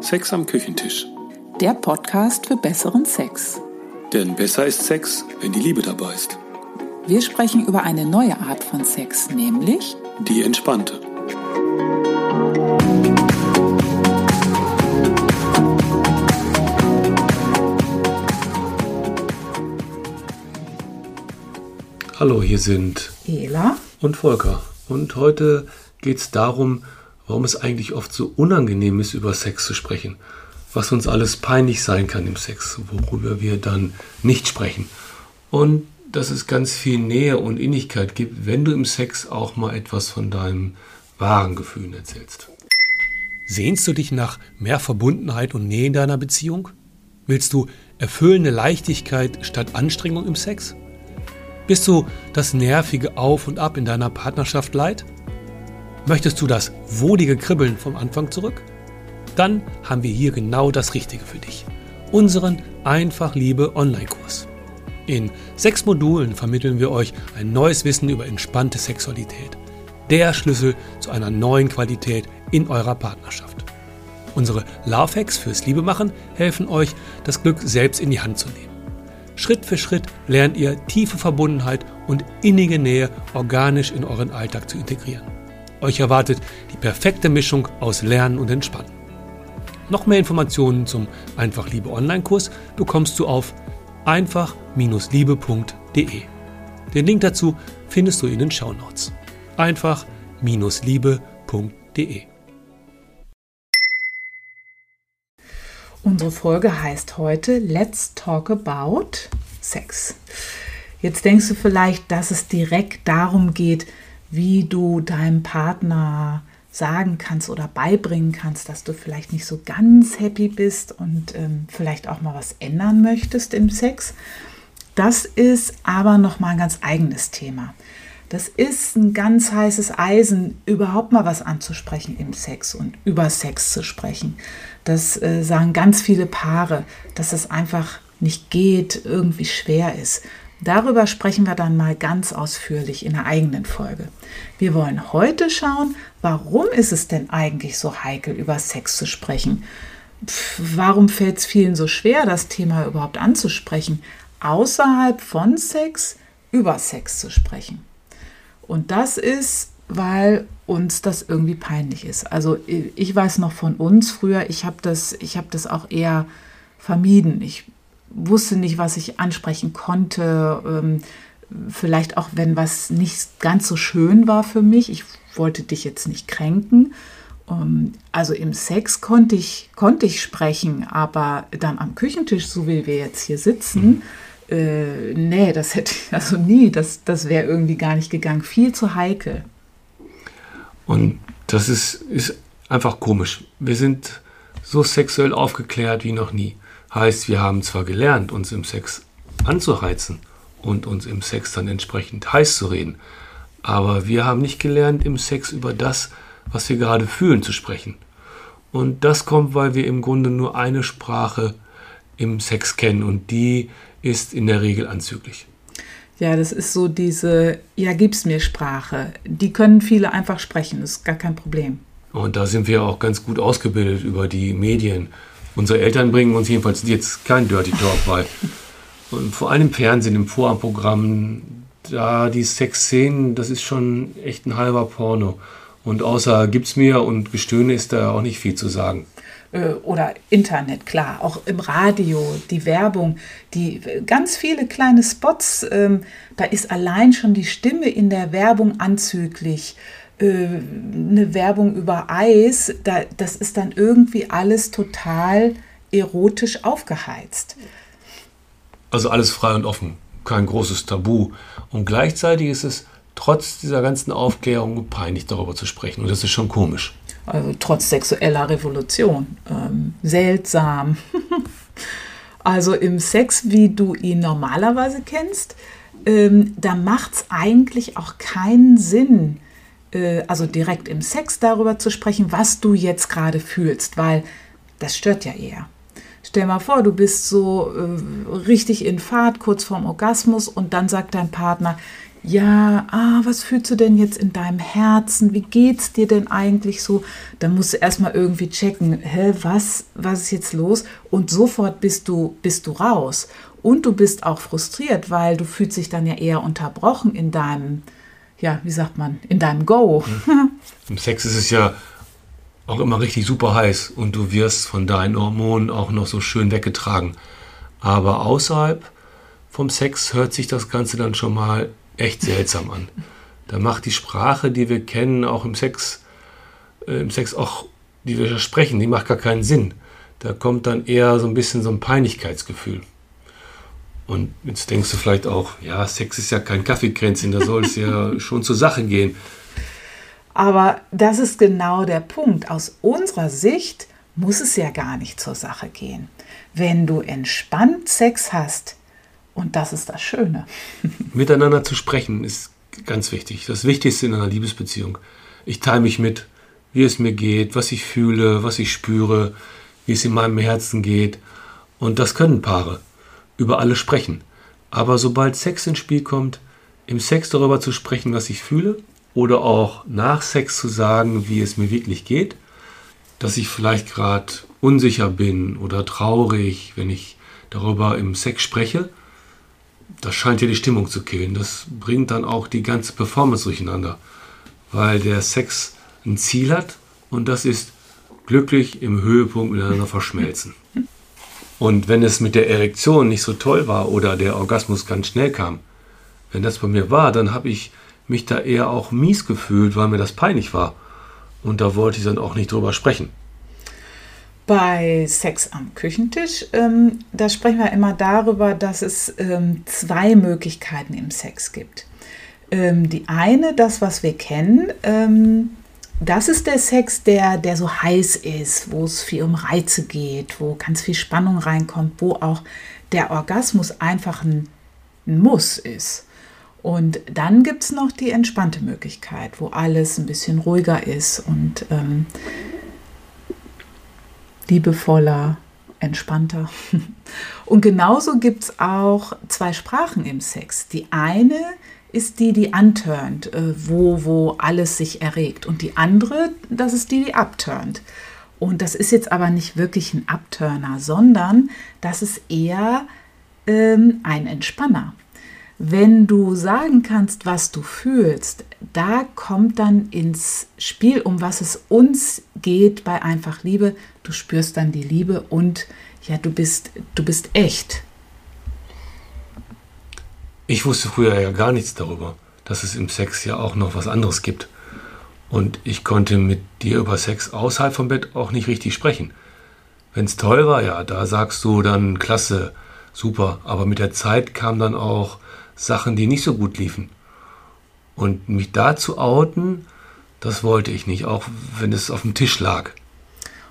Sex am Küchentisch. Der Podcast für besseren Sex. Denn besser ist Sex, wenn die Liebe dabei ist. Wir sprechen über eine neue Art von Sex, nämlich Die entspannte. Hallo, hier sind Ela. und Volker. Und heute geht es darum, warum es eigentlich oft so unangenehm ist, über Sex zu sprechen. Was uns alles peinlich sein kann im Sex, worüber wir dann nicht sprechen. Und dass es ganz viel Nähe und Innigkeit gibt, wenn du im Sex auch mal etwas von deinem wahren Gefühlen erzählst. Sehnst du dich nach mehr Verbundenheit und Nähe in deiner Beziehung? Willst du erfüllende Leichtigkeit statt Anstrengung im Sex? Bist du das nervige Auf und Ab in deiner Partnerschaft leid? Möchtest du das wohlige Kribbeln vom Anfang zurück? Dann haben wir hier genau das Richtige für dich. Unseren Einfach Liebe Online-Kurs. In sechs Modulen vermitteln wir euch ein neues Wissen über entspannte Sexualität. Der Schlüssel zu einer neuen Qualität in eurer Partnerschaft. Unsere Love Hacks fürs Liebemachen helfen euch, das Glück selbst in die Hand zu nehmen. Schritt für Schritt lernt ihr tiefe Verbundenheit und innige Nähe organisch in euren Alltag zu integrieren. Euch erwartet die perfekte Mischung aus Lernen und Entspannen. Noch mehr Informationen zum Einfach Liebe Online-Kurs bekommst du auf einfach-liebe.de. Den Link dazu findest du in den Shownotes. einfach-liebe.de. Unsere Folge heißt heute Let's Talk About Sex. Jetzt denkst du vielleicht, dass es direkt darum geht, wie du deinem Partner sagen kannst oder beibringen kannst, dass du vielleicht nicht so ganz happy bist und ähm, vielleicht auch mal was ändern möchtest im Sex. Das ist aber noch mal ein ganz eigenes Thema. Das ist ein ganz heißes Eisen, überhaupt mal was anzusprechen im Sex und über Sex zu sprechen. Das äh, sagen ganz viele Paare, dass es einfach nicht geht, irgendwie schwer ist. Darüber sprechen wir dann mal ganz ausführlich in einer eigenen Folge. Wir wollen heute schauen, warum ist es denn eigentlich so heikel, über Sex zu sprechen? Pff, warum fällt es vielen so schwer, das Thema überhaupt anzusprechen, außerhalb von Sex über Sex zu sprechen? Und das ist, weil uns das irgendwie peinlich ist. Also ich weiß noch von uns früher, ich habe das, habe das auch eher vermieden. Ich wusste nicht, was ich ansprechen konnte. Ähm, vielleicht auch, wenn was nicht ganz so schön war für mich. Ich wollte dich jetzt nicht kränken. Ähm, also im Sex konnte ich, konnte ich sprechen, aber dann am Küchentisch, so wie wir jetzt hier sitzen, äh, nee, das hätte ich also nie, das, das wäre irgendwie gar nicht gegangen. Viel zu heikel. Und das ist, ist einfach komisch. Wir sind so sexuell aufgeklärt wie noch nie. Heißt, wir haben zwar gelernt, uns im Sex anzuheizen und uns im Sex dann entsprechend heiß zu reden, aber wir haben nicht gelernt, im Sex über das, was wir gerade fühlen, zu sprechen. Und das kommt, weil wir im Grunde nur eine Sprache im Sex kennen und die ist in der Regel anzüglich. Ja, das ist so diese, ja, gib's mir Sprache. Die können viele einfach sprechen, das ist gar kein Problem. Und da sind wir auch ganz gut ausgebildet über die Medien. Unsere Eltern bringen uns jedenfalls jetzt kein Dirty Talk bei. Und vor allem im Fernsehen, im Vorabendprogramm, da die Sexszenen, das ist schon echt ein halber Porno. Und außer gibt's mir und Gestöhne ist da auch nicht viel zu sagen oder Internet, klar, auch im Radio, die Werbung, die ganz viele kleine Spots, ähm, da ist allein schon die Stimme in der Werbung anzüglich. Äh, eine Werbung über Eis, da, das ist dann irgendwie alles total erotisch aufgeheizt. Also alles frei und offen, kein großes Tabu. Und gleichzeitig ist es trotz dieser ganzen Aufklärung peinlich darüber zu sprechen. Und das ist schon komisch. Also trotz sexueller Revolution. Ähm, seltsam. also im Sex, wie du ihn normalerweise kennst, ähm, da macht es eigentlich auch keinen Sinn, äh, also direkt im Sex darüber zu sprechen, was du jetzt gerade fühlst, weil das stört ja eher. Stell mal vor, du bist so äh, richtig in Fahrt, kurz vorm Orgasmus und dann sagt dein Partner, ja, ah, was fühlst du denn jetzt in deinem Herzen? Wie geht's dir denn eigentlich so? Dann musst du erstmal irgendwie checken, hä, was, was ist jetzt los? Und sofort bist du, bist du raus. Und du bist auch frustriert, weil du fühlst dich dann ja eher unterbrochen in deinem, ja, wie sagt man, in deinem Go. Im Sex ist es ja auch immer richtig super heiß und du wirst von deinen Hormonen auch noch so schön weggetragen. Aber außerhalb vom Sex hört sich das Ganze dann schon mal echt seltsam an. Da macht die Sprache, die wir kennen, auch im Sex, äh, im Sex auch, die wir sprechen, die macht gar keinen Sinn. Da kommt dann eher so ein bisschen so ein Peinlichkeitsgefühl. Und jetzt denkst du vielleicht auch, ja, Sex ist ja kein Kaffeekränzchen, da soll es ja schon zur Sache gehen. Aber das ist genau der Punkt. Aus unserer Sicht muss es ja gar nicht zur Sache gehen. Wenn du entspannt Sex hast, und das ist das Schöne. Miteinander zu sprechen ist ganz wichtig. Das Wichtigste in einer Liebesbeziehung. Ich teile mich mit, wie es mir geht, was ich fühle, was ich spüre, wie es in meinem Herzen geht. Und das können Paare. Über alles sprechen. Aber sobald Sex ins Spiel kommt, im Sex darüber zu sprechen, was ich fühle, oder auch nach Sex zu sagen, wie es mir wirklich geht, dass ich vielleicht gerade unsicher bin oder traurig, wenn ich darüber im Sex spreche, das scheint ja die Stimmung zu killen. Das bringt dann auch die ganze Performance durcheinander, weil der Sex ein Ziel hat und das ist glücklich im Höhepunkt miteinander verschmelzen. Und wenn es mit der Erektion nicht so toll war oder der Orgasmus ganz schnell kam, wenn das bei mir war, dann habe ich mich da eher auch mies gefühlt, weil mir das peinlich war. Und da wollte ich dann auch nicht drüber sprechen. Bei Sex am Küchentisch, ähm, da sprechen wir immer darüber, dass es ähm, zwei Möglichkeiten im Sex gibt. Ähm, die eine, das, was wir kennen, ähm, das ist der Sex, der, der so heiß ist, wo es viel um Reize geht, wo ganz viel Spannung reinkommt, wo auch der Orgasmus einfach ein, Muss ist. Und dann gibt es noch die entspannte Möglichkeit, wo alles ein bisschen ruhiger ist und ähm, liebevoller, entspannter. Und genauso gibt es auch zwei Sprachen im Sex. Die eine ist die, die unturnt, äh, wo, wo alles sich erregt. Und die andere, das ist die, die upturnt. Und das ist jetzt aber nicht wirklich ein Upturner, sondern das ist eher ähm, ein Entspanner. Wenn du sagen kannst, was du fühlst, da kommt dann ins Spiel, um was es uns geht bei einfach Liebe. Du spürst dann die Liebe und ja, du bist, du bist echt. Ich wusste früher ja gar nichts darüber, dass es im Sex ja auch noch was anderes gibt. Und ich konnte mit dir über Sex außerhalb vom Bett auch nicht richtig sprechen. Wenn es toll war, ja, da sagst du dann klasse, super. Aber mit der Zeit kam dann auch Sachen, die nicht so gut liefen. Und mich da zu outen, das wollte ich nicht, auch wenn es auf dem Tisch lag.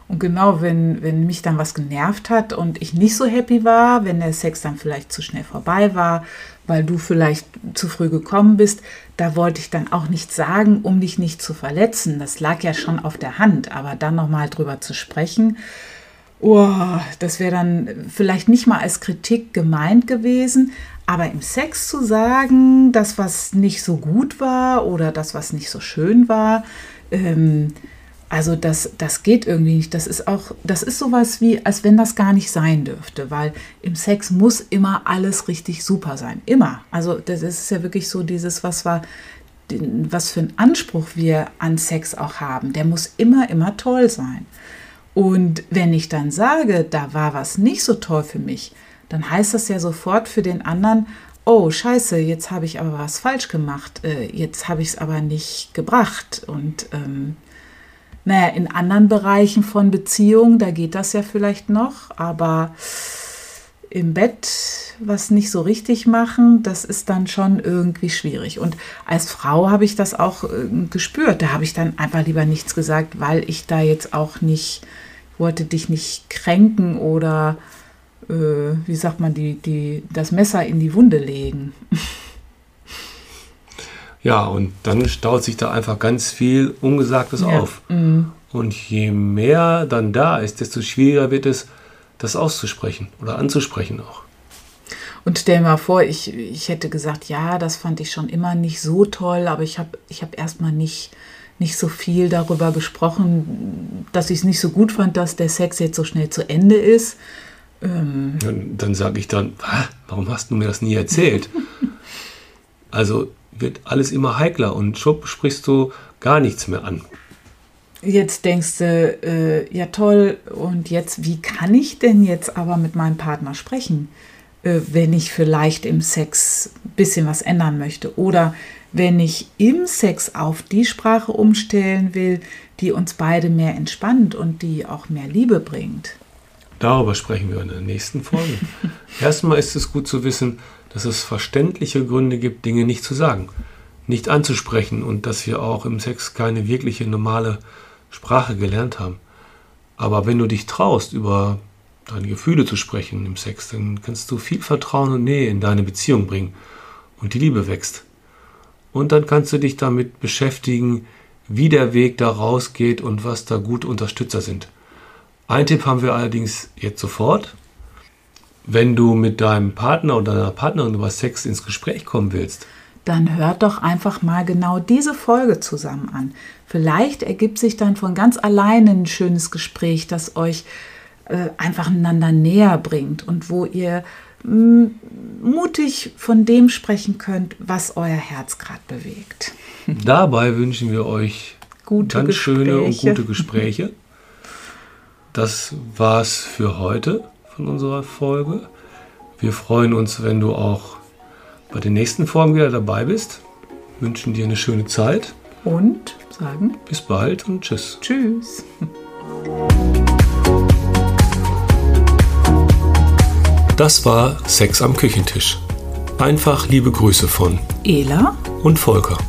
Und genau, wenn, wenn mich dann was genervt hat und ich nicht so happy war, wenn der Sex dann vielleicht zu schnell vorbei war, weil du vielleicht zu früh gekommen bist, da wollte ich dann auch nichts sagen, um dich nicht zu verletzen. Das lag ja schon auf der Hand, aber dann nochmal drüber zu sprechen, oh, das wäre dann vielleicht nicht mal als Kritik gemeint gewesen, aber im Sex zu sagen, das, was nicht so gut war oder das, was nicht so schön war, ähm, also das, das geht irgendwie nicht. Das ist auch, das ist sowas wie, als wenn das gar nicht sein dürfte, weil im Sex muss immer alles richtig super sein. Immer. Also das ist ja wirklich so dieses, was war, was für einen Anspruch wir an Sex auch haben. Der muss immer, immer toll sein. Und wenn ich dann sage, da war was nicht so toll für mich, dann heißt das ja sofort für den anderen, oh scheiße, jetzt habe ich aber was falsch gemacht, äh, jetzt habe ich es aber nicht gebracht. Und ähm, naja, in anderen Bereichen von Beziehungen, da geht das ja vielleicht noch, aber im Bett was nicht so richtig machen, das ist dann schon irgendwie schwierig. Und als Frau habe ich das auch äh, gespürt. Da habe ich dann einfach lieber nichts gesagt, weil ich da jetzt auch nicht, wollte dich nicht kränken oder äh, wie sagt man, die, die, das Messer in die Wunde legen. Ja, und dann staut sich da einfach ganz viel Ungesagtes ja. auf. Mhm. Und je mehr dann da ist, desto schwieriger wird es, das auszusprechen oder anzusprechen auch. Und stell mal vor, ich, ich hätte gesagt, ja, das fand ich schon immer nicht so toll, aber ich habe ich hab erstmal nicht, nicht so viel darüber gesprochen, dass ich es nicht so gut fand, dass der Sex jetzt so schnell zu Ende ist. Ähm dann, dann sage ich dann, warum hast du mir das nie erzählt? also wird alles immer heikler und schub sprichst du gar nichts mehr an. Jetzt denkst du, äh, ja toll, und jetzt, wie kann ich denn jetzt aber mit meinem Partner sprechen, äh, wenn ich vielleicht im Sex ein bisschen was ändern möchte? Oder wenn ich im Sex auf die Sprache umstellen will, die uns beide mehr entspannt und die auch mehr Liebe bringt? Darüber sprechen wir in der nächsten Folge. Erstmal ist es gut zu wissen, dass es verständliche Gründe gibt, Dinge nicht zu sagen, nicht anzusprechen und dass wir auch im Sex keine wirkliche normale Sprache gelernt haben. Aber wenn du dich traust, über deine Gefühle zu sprechen im Sex, dann kannst du viel Vertrauen und Nähe in deine Beziehung bringen und die Liebe wächst. Und dann kannst du dich damit beschäftigen, wie der Weg da rausgeht und was da gute Unterstützer sind. Ein Tipp haben wir allerdings jetzt sofort. Wenn du mit deinem Partner oder deiner Partnerin über Sex ins Gespräch kommen willst, dann hört doch einfach mal genau diese Folge zusammen an. Vielleicht ergibt sich dann von ganz alleine ein schönes Gespräch, das euch äh, einfach einander näher bringt und wo ihr mm, mutig von dem sprechen könnt, was euer Herz gerade bewegt. Dabei wünschen wir euch gute ganz Gespräche. schöne und gute Gespräche. Das war's für heute von unserer Folge. Wir freuen uns, wenn du auch bei den nächsten Folgen wieder dabei bist. Wünschen dir eine schöne Zeit. Und sagen bis bald und tschüss. Tschüss. Das war Sex am Küchentisch. Einfach liebe Grüße von Ela und Volker.